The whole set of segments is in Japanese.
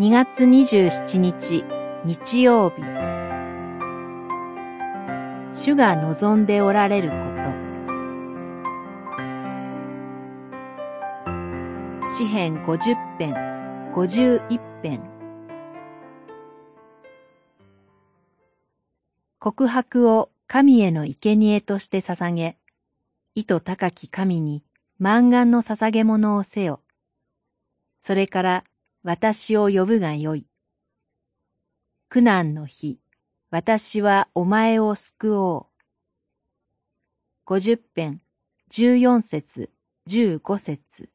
2月27日日曜日。主が望んでおられること。詩編50編51編。告白を神への生贄として捧げ、意図高き神に満願の捧げ物をせよ。それから私を呼ぶがよい。苦難の日、私はお前を救おう。五十編、十四節、十五節。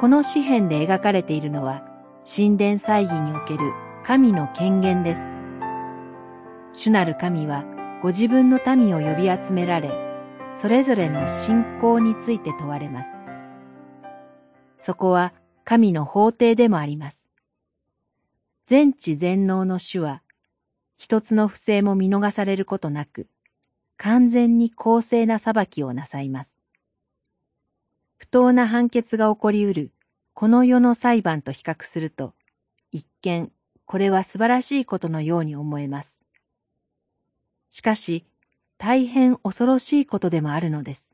この詩篇で描かれているのは、神殿祭儀における神の権限です。主なる神は、ご自分の民を呼び集められ、それぞれの信仰について問われます。そこは神の法廷でもあります。全知全能の主は、一つの不正も見逃されることなく、完全に公正な裁きをなさいます。不当な判決が起こりうるこの世の裁判と比較すると、一見これは素晴らしいことのように思えます。しかし、大変恐ろしいことでもあるのです。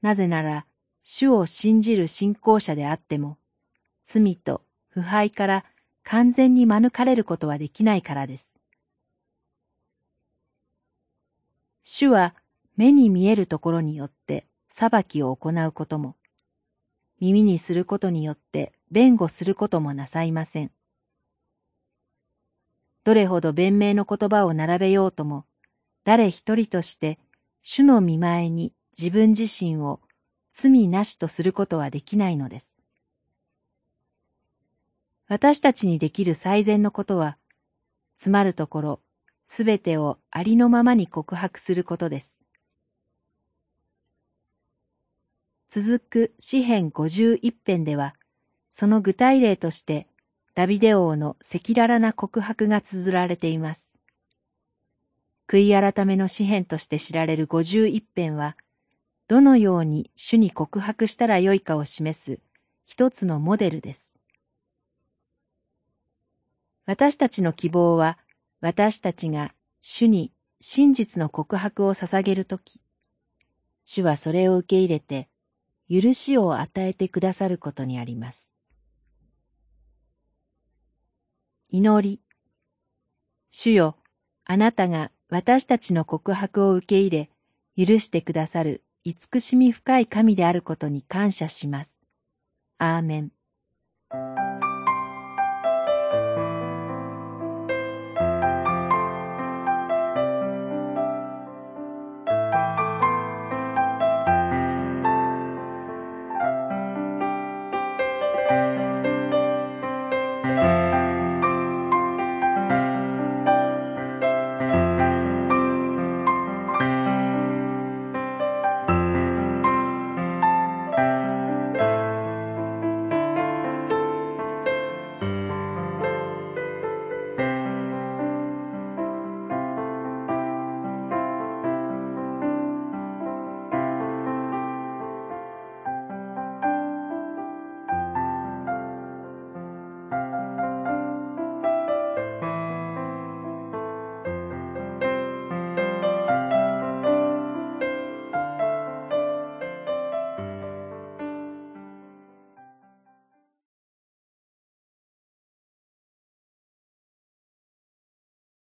なぜなら、主を信じる信仰者であっても、罪と腐敗から完全に免れることはできないからです。主は目に見えるところによって裁きを行うことも、耳にすることによって弁護することもなさいません。どれほど弁明の言葉を並べようとも、誰一人として主の見前に自分自身を罪なしとすることはできないのです。私たちにできる最善のことは、つまるところ、すべてをありのままに告白することです。続く詩編51編では、その具体例として、ダビデ王の赤裸々な告白が綴られています。悔い改めの詩篇として知られる五十一編は、どのように主に告白したらよいかを示す一つのモデルです。私たちの希望は、私たちが主に真実の告白を捧げるとき、主はそれを受け入れて、許しを与えてくださることにあります。祈り。主よ、あなたが私たちの告白を受け入れ、許してくださる慈しみ深い神であることに感謝します。アーメン。